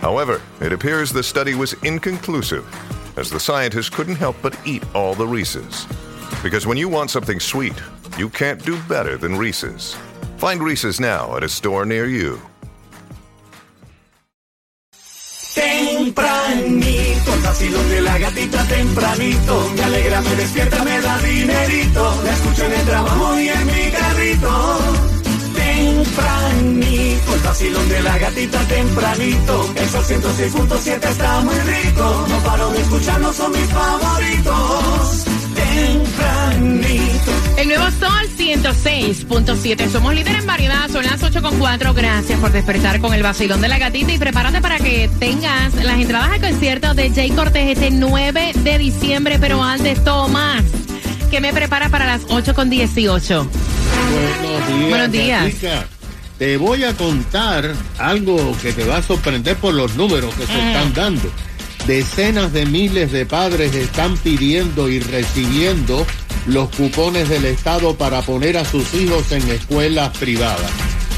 However, it appears the study was inconclusive, as the scientists couldn't help but eat all the Reese's. Because when you want something sweet, you can't do better than Reese's. Find Reese's now at a store near you. Tempranito, vacilón de la gatita tempranito. Me alegra, me despierta, me da dinerito. La escucho en el trabajo y en mi carrito. Tempranito, el vacilón de la gatita tempranito. El sol 106.7 está muy rico. No paro de escucharlo, son mis favoritos. Tempranito. El nuevo Sol 106.7. Somos líderes en variedad. Son las 8.4. Gracias por despertar con el vacilón de la gatita. Y prepárate para que tengas las entradas al concierto de Jay Cortés este 9 de diciembre. Pero antes, Tomás, que me prepara para las 8.18. Buenos días. Buenos días. Gatica. Te voy a contar algo que te va a sorprender por los números que se Mm. están dando. Decenas de miles de padres están pidiendo y recibiendo los cupones del Estado para poner a sus hijos en escuelas privadas.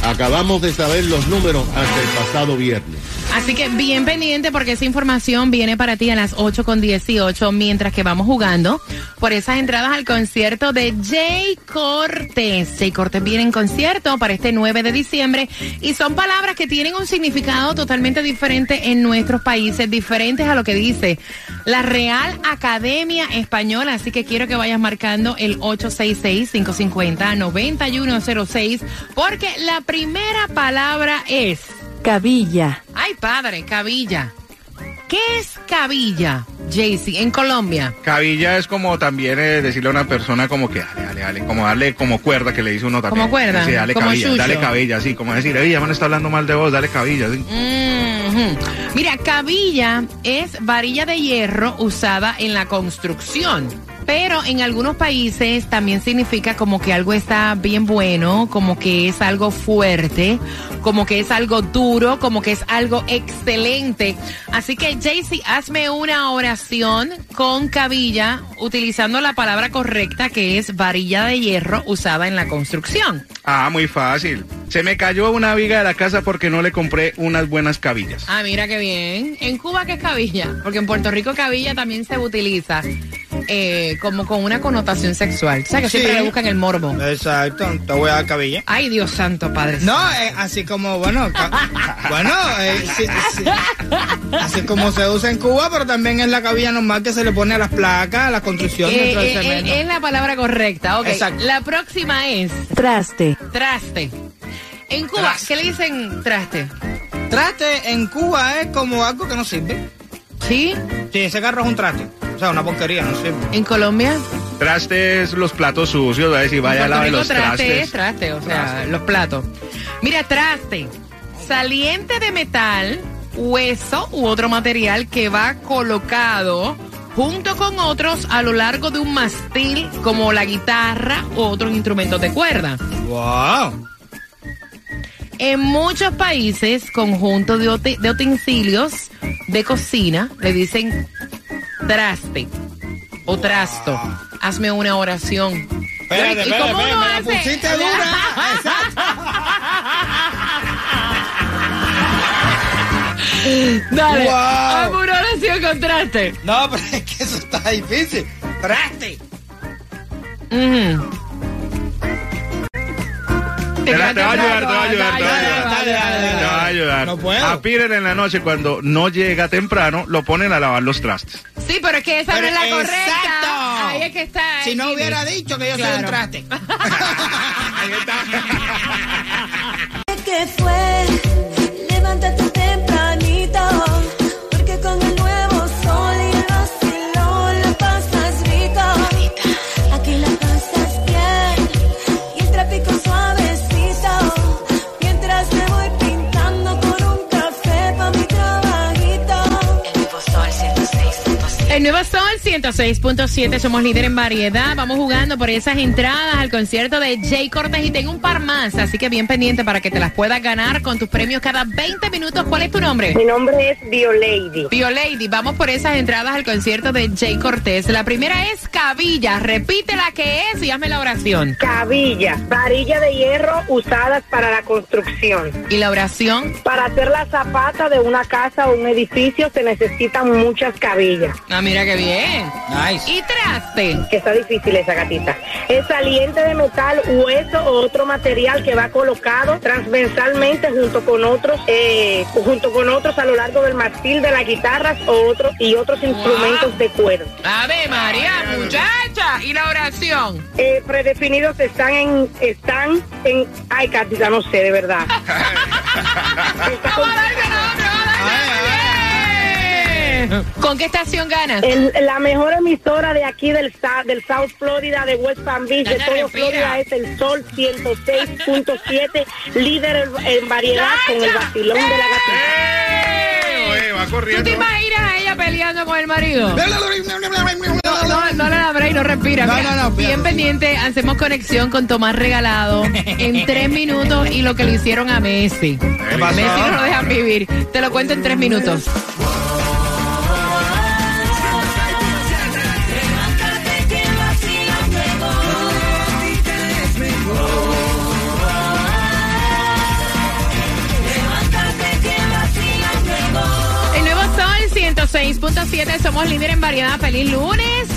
Acabamos de saber los números hasta el pasado viernes. Así que bien pendiente porque esa información viene para ti a las 8.18 mientras que vamos jugando por esas entradas al concierto de Jay Cortés. Jay Cortés viene en concierto para este 9 de diciembre y son palabras que tienen un significado totalmente diferente en nuestros países, diferentes a lo que dice la Real Academia Española. Así que quiero que vayas marcando el 866-550-9106 porque la primera palabra es... Cabilla. Ay, padre, cabilla. ¿Qué es cabilla, Jaycee, en Colombia? Cabilla es como también eh, decirle a una persona como que dale, dale, dale, como darle como cuerda que le dice uno también. ¿Como cuerda? Sí, dale Como cabilla, chucho. dale cabilla, sí, como decir, ya me está hablando mal de vos, dale cabilla, sí. Mira, cabilla es varilla de hierro usada en la construcción. Pero en algunos países también significa como que algo está bien bueno, como que es algo fuerte, como que es algo duro, como que es algo excelente. Así que, Jaycee, hazme una oración con cabilla utilizando la palabra correcta que es varilla de hierro usada en la construcción. Ah, muy fácil. Se me cayó una viga de la casa porque no le compré unas buenas cabillas. Ah, mira qué bien. En Cuba, ¿qué es cabilla? Porque en Puerto Rico cabilla también se utiliza eh, como con una connotación sexual. O sea, que siempre le buscan el morbo. Exacto, te voy a dar cabilla. Ay, Dios santo, Padre. No, eh, así como, bueno, bueno, eh, sí, sí. así como se usa en Cuba, pero también es la cabilla normal que se le pone a las placas, a la construcción Eh, dentro del eh, cemento. eh, es la palabra correcta. Ok, Exacto. la próxima es Traste. traste. En Cuba, Traste. ¿qué le dicen traste? Traste en Cuba es como algo que no sirve. ¿Sí? Sí, ese carro es un traste. O sea, una porquería, no sirve. En Colombia, Trastes, los platos sucios, a decir, vaya a lavar los traste trastes. es traste, o sea, Traste. los platos. Mira, traste, saliente de metal, hueso u otro material que va colocado junto con otros a lo largo de un mastil como la guitarra u otros instrumentos de cuerda. ¡Wow! En muchos países, conjunto de, de utensilios de cocina le dicen traste o trasto. Hazme una oración. Espérate, ¿Y cómo espérate, uno me la pusiste dura. Exacto. Dale, Wow. hazme una oración con traste. No, pero es que eso está difícil. Traste. Ujú. Te, va a ayudar, te va a ayudar, te va a ayudar. dale, dale, dale. Te va a ayudar. No puedo. A Peter en la noche, cuando no llega temprano, lo ponen a lavar los trastes. Sí, pero es que esa Pero no es la exacto. correcta. Ahí es que está. Si no hubiera dicho que yo soy Claro. un traste. Ahí está. que fue? 106.7, somos líder en variedad. Vamos jugando por esas entradas al concierto de Jay Cortés y tengo un par más, así que bien pendiente para que te las puedas ganar con tus premios cada 20 minutos. ¿Cuál es tu nombre? Mi nombre es Biolady. Biolady, vamos por esas entradas al concierto de Jay Cortés. La primera es Cabilla, repite la que es y hazme la oración. Cabilla, varilla de hierro usadas para la construcción. ¿Y la oración? Para hacer la zapata de una casa o un edificio se necesitan muchas cabillas. Ah, mira qué bien. Nice. Y traste. Que está difícil esa gatita. Es saliente de metal, hueso o otro material que va colocado transversalmente junto con otros, eh, junto con otros a lo largo del mástil de las guitarras o otros y otros instrumentos de cuero. Ave María, muchacha. ¿Y la oración? Eh, predefinidos están en, están en, ay gatita, no sé de verdad. Está ¿Con qué estación ganas? El- la mejor emisora de aquí del, sa- del South Florida, de West Palm Beach, de todo respira. Florida, es el Sol 106.7, líder en, en variedad con el vacilón de la gatita. Va ¿Tú te imaginas a ella peleando con el marido? No, no, no le da break, no respira. No, Mira, no, no, Bien pendiente, hacemos conexión con Tomás Regalado en tres minutos y lo que le hicieron a Messi. pasó? Messi no lo dejan vivir. Te lo cuento en tres minutos. 106.7, somos líder en variedad. Feliz lunes.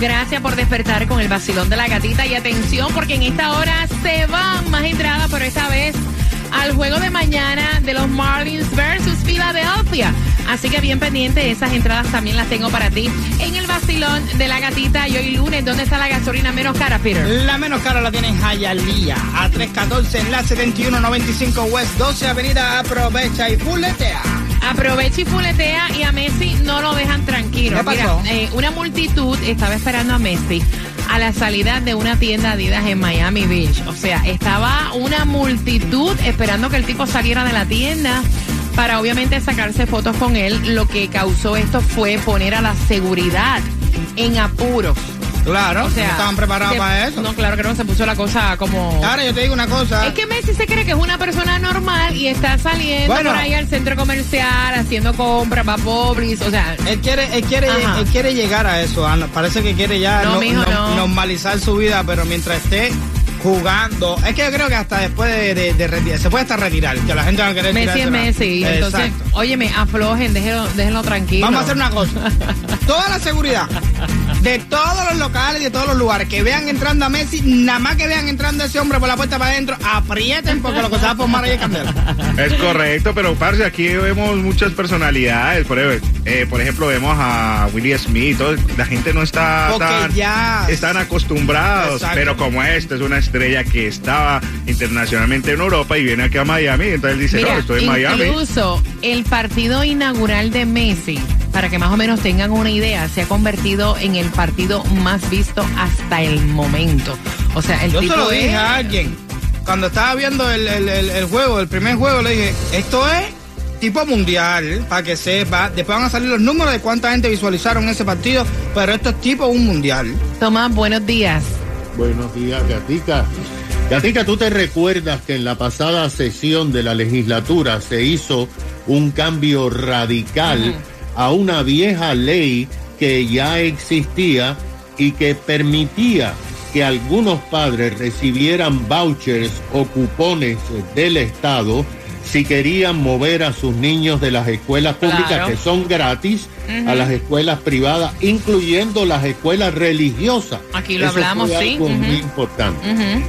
Gracias por despertar con el vacilón de la gatita y atención porque en esta hora se van más entradas, pero esta vez al juego de mañana de los Marlins versus Philadelphia. Así que bien pendiente, esas entradas también las tengo para ti en el vacilón de la gatita. Y hoy lunes, ¿dónde está la gasolina menos cara, Peter? La menos cara la tiene en Hialeah, a 314 en la 7195 West 12 Avenida. Aprovecha y fuletea. Aprovecha y fuletea y a Messi no lo dejan tranquilo. ¿Qué pasó? Mira, eh, una multitud estaba esperando a Messi a la salida de una tienda Adidas en Miami Beach. O sea, estaba una multitud esperando que el tipo saliera de la tienda para obviamente sacarse fotos con él. Lo que causó esto fue poner a la seguridad en apuros. Claro, O sea, no estaban preparados se- para eso. No, claro que no, se puso la cosa como... Ahora yo te digo una cosa. Es que Messi se cree que es una persona normal y está saliendo Bueno. por ahí al centro comercial, haciendo compras, va Publis, o sea... Él quiere, él quiere, él quiere llegar a eso. Ana. Parece que quiere ya No, no- mijo, no- no. normalizar su vida, pero mientras esté jugando, es que yo creo que hasta después de, de- de retirar, se puede hasta retirar, que la gente va a querer Messi es. Messi. Entonces, óyeme, aflojen, déjenlo, déjenlo tranquilo. Vamos a hacer una cosa. Toda la seguridad de todos los locales y de todos los lugares que vean entrando a Messi, nada más que vean entrando a ese hombre por la puerta para adentro, aprieten porque lo que se va a formar ahí es candela. Es correcto, pero parce, aquí vemos muchas personalidades. Por, ejemplo, eh, por ejemplo, vemos a Willie Smith. todo- la gente no está Porque tan. ya- Están acostumbrados, Exacto. pero como este es una estrella que estaba internacionalmente en Europa y viene aquí a Miami, entonces él dice: Mira, No, estoy en Miami. incluso el partido inaugural de Messi, para que más o menos tengan una idea, se ha convertido en el partido más visto hasta el momento. O sea, el Yo tipo se lo dije es- a alguien. Cuando estaba viendo el, el- el- el juego, el primer juego, le dije, esto es tipo mundial, para que sepa. Después van a salir los números de cuánta gente visualizaron ese partido, pero esto es tipo un mundial. Tomás, buenos días. Buenos días, Gatica. Gatica, ¿tú te recuerdas que en la pasada sesión de la legislatura se hizo un cambio radical a una vieja ley que ya existía y que permitía que algunos padres recibieran vouchers o cupones del Estado si querían mover a sus niños de las escuelas públicas Claro. que son gratis a las escuelas privadas, incluyendo las escuelas religiosas. Aquí lo Eso hablamos, fue sí, algo ujú. muy importante.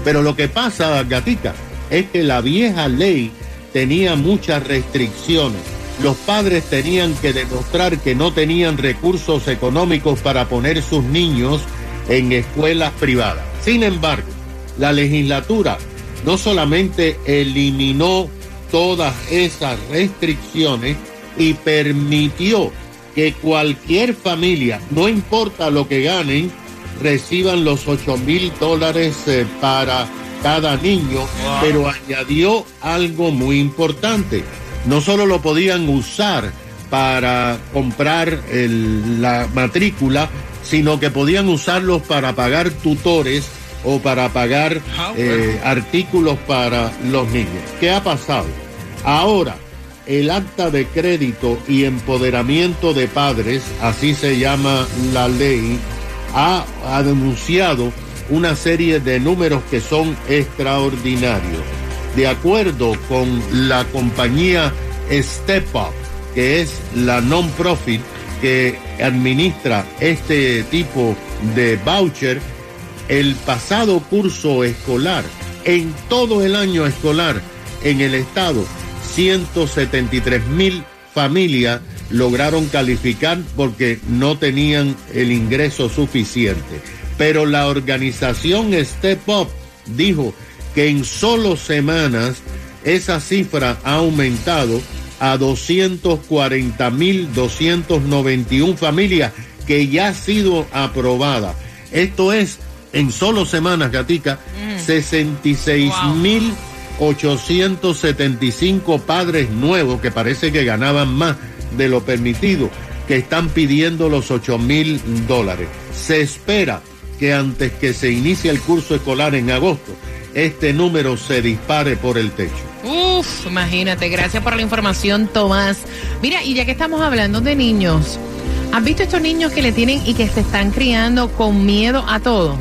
Pero lo que pasa, Gatica, es que la vieja ley tenía muchas restricciones. Los padres tenían que demostrar que no tenían recursos económicos para poner sus niños en escuelas privadas. Sin embargo, la legislatura no solamente eliminó todas esas restricciones y permitió que cualquier familia, no importa lo que ganen, reciban los 8 mil dólares eh, para cada niño, pero añadió algo muy importante. No solo lo podían usar para comprar el- la matrícula, sino que podían usarlos para pagar tutores o para pagar Ah, eh, artículos para los niños. ¿Qué ha pasado? Ahora, el acta de crédito y empoderamiento de padres, así se llama la ley, ha, ha denunciado una serie de números que son extraordinarios. De acuerdo con la compañía Step Up, que es la non-profit que administra este tipo de voucher, el pasado curso escolar, en todo el año escolar en el estado, 173 mil familias lograron calificar porque no tenían el ingreso suficiente. Pero la organización Step Up dijo que en solo semanas esa cifra ha aumentado a 240 mil 291 familias que ya ha sido aprobada. Esto es en solo semanas, Gatica, 66 mil 875 padres nuevos que parece que ganaban más de lo permitido, que están pidiendo los 8 mil dólares. Se espera que antes que se inicie el curso escolar en agosto, este número se dispare por el techo. Uf, imagínate, gracias por la información, Tomás. Mira, y ya que estamos hablando de niños, ¿has visto estos niños que le tienen y que se están criando con miedo a todo?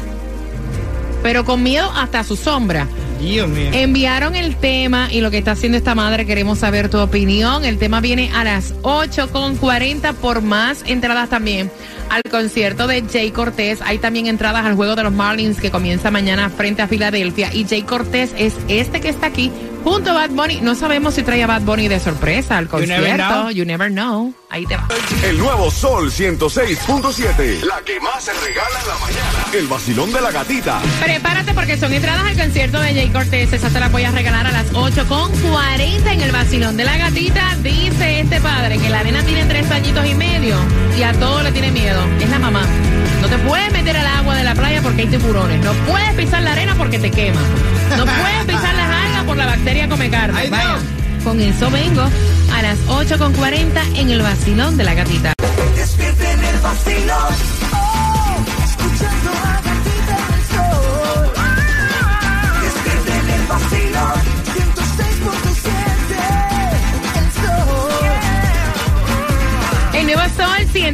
Pero con miedo hasta a su sombra. Dios mío. Enviaron el tema y lo que está haciendo esta madre, queremos saber tu opinión. El tema viene a las 8.40 por más entradas también al concierto de Jay Cortés. Hay también entradas al juego de los Marlins que comienza mañana frente a Filadelfia. Y Jay Cortés es este que está aquí junto a Bad Bunny. No sabemos si trae a Bad Bunny de sorpresa al never concierto. know. You never know. Ahí te va. El nuevo Sol 106.7. La que más se regala en la mañana. El vacilón de la gatita. Prepárate porque son entradas al concierto de Jay Cortés. Esas te las voy a regalar a las 8.40 en el vacilón de la gatita. Dice este padre que la nena tiene tres añitos y medio y a todo le tiene miedo. Es la mamá. No te puedes meter al agua de la playa porque hay tiburones. No puedes pisar la arena porque te quema. No puedes pisar las carne. Ay, Vaya. Con eso vengo a las 8.40 en el vacilón de la gatita. Despierten el vacilón.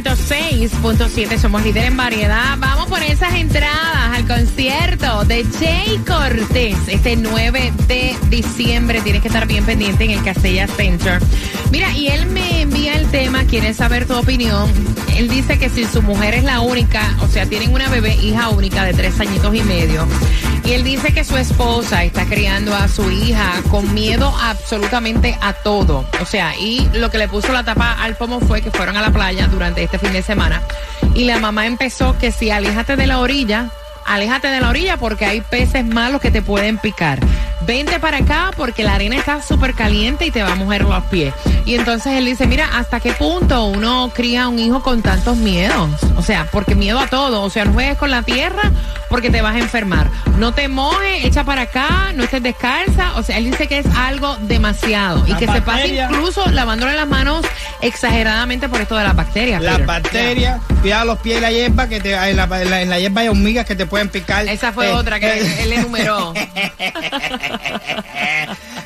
106.7, somos líder en variedad. Vamos por esas entradas al concierto de Jay Cortés este 9 de diciembre. Tienes que estar bien pendiente en el Castella Center. Mira, y él me envía el tema, quiere saber tu opinión. Él dice que si su mujer es la única, o sea, tienen una bebé hija única de tres añitos y medio. Y él dice que su esposa está criando a su hija con miedo absolutamente a todo. O sea, y lo que le puso la tapa al pomo fue que fueron a la playa durante este fin de semana. Y la mamá empezó que si aléjate de la orilla, aléjate de la orilla porque hay peces malos que te pueden picar. Vente para acá porque la arena está súper caliente y te va a mojar los pies. Y entonces él dice, mira, ¿hasta qué punto uno cría un hijo con tantos miedos? O sea, porque miedo a todo. O sea, no juegues con la tierra porque te vas a enfermar. No te mojes, echa para acá, no estés descalza. O sea, él dice que es algo demasiado. Y La que se pasa incluso lavándole las manos exageradamente por esto de las bacterias. Las bacterias, cuidado los pies y la hierba, que te, en, la, en, la, en la hierba hay hormigas que te pueden picar. Esa fue Eh, otra que eh. él enumeró.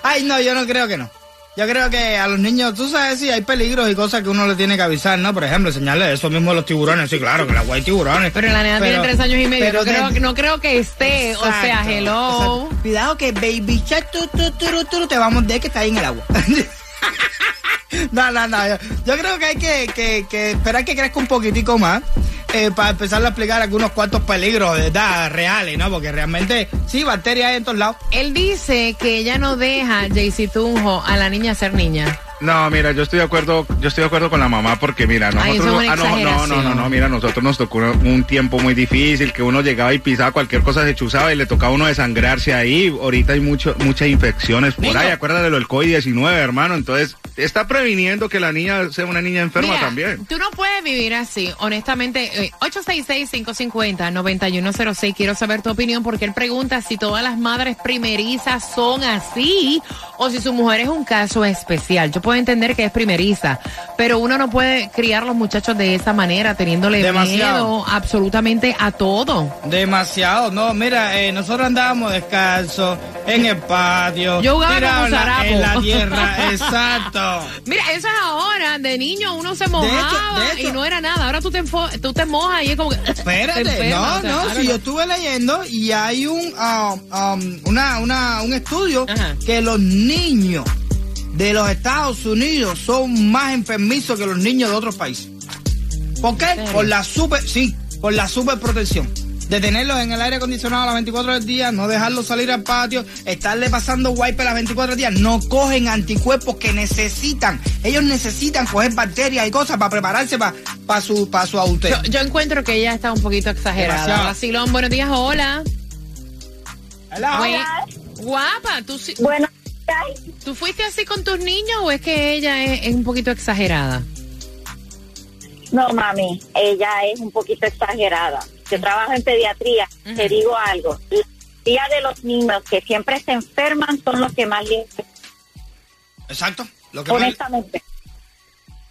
Ay, no, yo no creo que no. Yo creo que a los niños, tú sabes, sí, hay peligros y cosas que uno le tiene que avisar, ¿no? Por ejemplo, enseñarle eso mismo a los tiburones. Sí, claro, que agua hay tiburones. Pero la nena tiene tres años y medio. pero No creo, de- no creo que esté. o sea, hello. exacto. Cuidado que Baby Shark tu, tu, turu, te va a morder que está ahí en el agua. no, no, no. Yo, yo creo que hay que, que, que esperar que crezca un poquitico más. Eh, para empezar a explicar algunos cuantos peligros de verdad reales, ¿no? Porque realmente, sí, bacterias hay en todos lados. Él dice que ella no deja, Jaycee Tunjo, a la niña ser niña. No, mira, yo estoy de acuerdo, yo estoy de acuerdo con la mamá porque mira, nosotros ah, no, no, no, no, no, mira, nosotros nos tocó un tiempo muy difícil que uno llegaba y pisaba cualquier cosa se chuzaba y le tocaba a uno desangrarse ahí. Ahorita hay mucho muchas infecciones por Niño. ahí, acuérdate de lo del COVID-19, hermano, entonces está previniendo que la niña sea una niña enferma Mira, también. Tú no puedes vivir así, honestamente. eh, 866-550-9106. Quiero saber tu opinión porque él pregunta si todas las madres primerizas son así o si su mujer es un caso especial. Yo puedo entender que es primeriza, pero uno no puede criar los muchachos de esa manera, teniéndole Demasiado. miedo absolutamente a todo. Demasiado, no, mira, eh, nosotros andábamos descalzos en el patio. Yo jugaba en la- zarapo. En la tierra, exacto. Mira, eso es ahora. De niño uno se mojaba de hecho- y no era nada. Ahora tú te, tú te mojas y es como que. Espérate, no, o sea, no, si yo estuve leyendo y hay un, ah, um, una, una, un estudio Ajá. que los niños de los Estados Unidos son más enfermizos que los niños de otros países. ¿Por qué? Por la super, sí, por la superprotección. De tenerlos en el aire acondicionado a las 24 del día, no dejarlos salir al patio, estarle pasando wipe a las 24 del día, no cogen anticuerpos que necesitan. Ellos necesitan coger bacterias y cosas para prepararse para su, para su adultez. Yo, yo encuentro que ella está un poquito exagerada. Vacilón, buenos días, hola. Hola. Güey, guapa, ¿tú, sí- Bueno, ¿tú fuiste así con tus niños o es que ella es, es un poquito exagerada? no mami, ella es un poquito exagerada. Yo trabajo en pediatría, te digo algo. La mayoría de los niños que siempre se enferman son los que más limpian, Exacto. Lo que más- honestamente.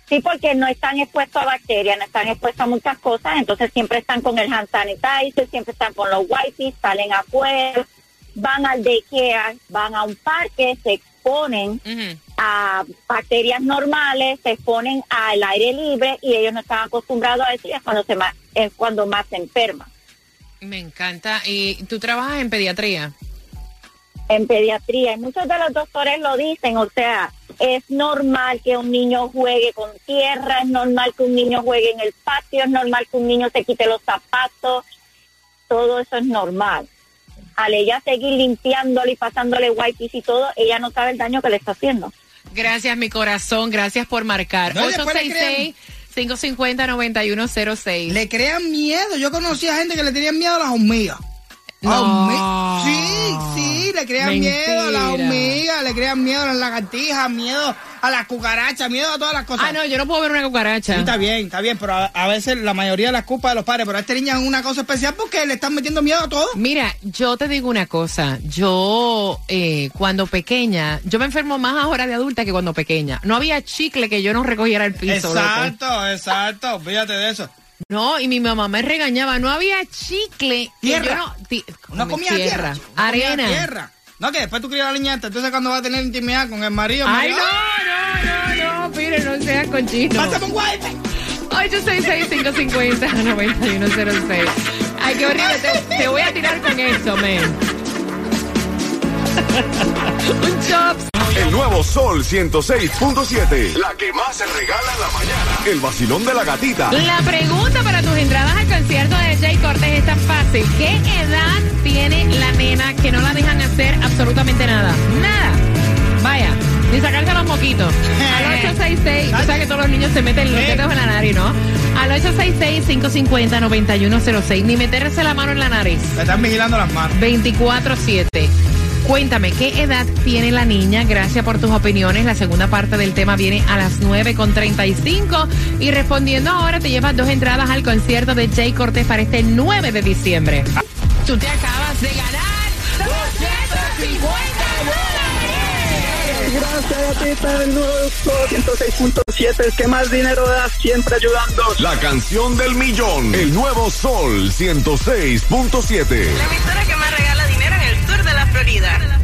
Sí, porque no están expuestos a bacterias, no están expuestos a muchas cosas, entonces siempre están con el hand sanitizer, siempre están con los wipes, salen afuera, van al daycare, van a un parque, se exponen a bacterias normales, se exponen al aire libre y ellos no están acostumbrados a eso y es cuando, se es cuando más se enferman. Me encanta. ¿Y tú trabajas en pediatría? En pediatría, y muchos de los doctores lo dicen, o sea, es normal que un niño juegue con tierra, es normal que un niño juegue en el patio, es normal que un niño se quite los zapatos, todo eso es normal. Al ella seguir limpiándole y pasándole wipes y todo, ella no sabe el daño que le está haciendo. Gracias, mi corazón. Gracias por marcar. No, y después le 866-550-9106. Le crean miedo. Yo conocí a gente que le tenían miedo a las hormigas. No. Sí, sí, le crean Mentira. miedo a las hormigas, le crean miedo a las lagartijas, miedo a las cucarachas, miedo a todas las cosas. Ah, no, yo no puedo ver una cucaracha. Sí, está bien, está bien, pero a, a veces la mayoría de las culpas de los padres, pero a este niño es una cosa especial porque le están metiendo miedo a todo. Mira, yo te digo una cosa. Yo, eh, cuando pequeña, yo me enfermo más ahora de adulta que cuando pequeña. No había chicle que yo no recogiera el piso. loco. Exacto, exacto, fíjate de eso. No, y mi mamá me regañaba. No había chicle. Tierra. no, ti- No comía tierra, no comía Arena. tierra. No, que después tú crías a la niñata, entonces cuando va a tener intimidad con el marido, Ay, marido, no, no, no, no, mire, no seas cochino. ¡Pásame un wipe! 866-550-9106. Ay, qué horrible. Te, te voy a tirar con eso, men. Un chops. El nuevo Sol 106.7. La que más se regala en la mañana. El vacilón de la gatita. La pregunta para tus entradas al concierto de Jay Cortés es tan fácil. ¿Qué edad tiene la nena que no la dejan hacer absolutamente nada? Nada. Vaya, ni sacarse los moquitos. Al 866, tú sabes que todos los niños se meten los dedos en la nariz, ¿no? Al 866-550-9106, ni meterse la mano en la nariz. Le están vigilando las manos. 24-7. Cuéntame, ¿qué edad tiene la niña? Gracias por tus opiniones. La segunda parte del tema viene a las 9.35. Y respondiendo ahora, te llevas dos entradas al concierto de Jay Cortés para este 9 de diciembre. Tú te acabas de ganar 250 Gracias, gatita, del nuevo Sol 106.7. Es que más dinero das siempre ayudando. La canción del millón. El nuevo Sol 106.7. La emisora que Florida.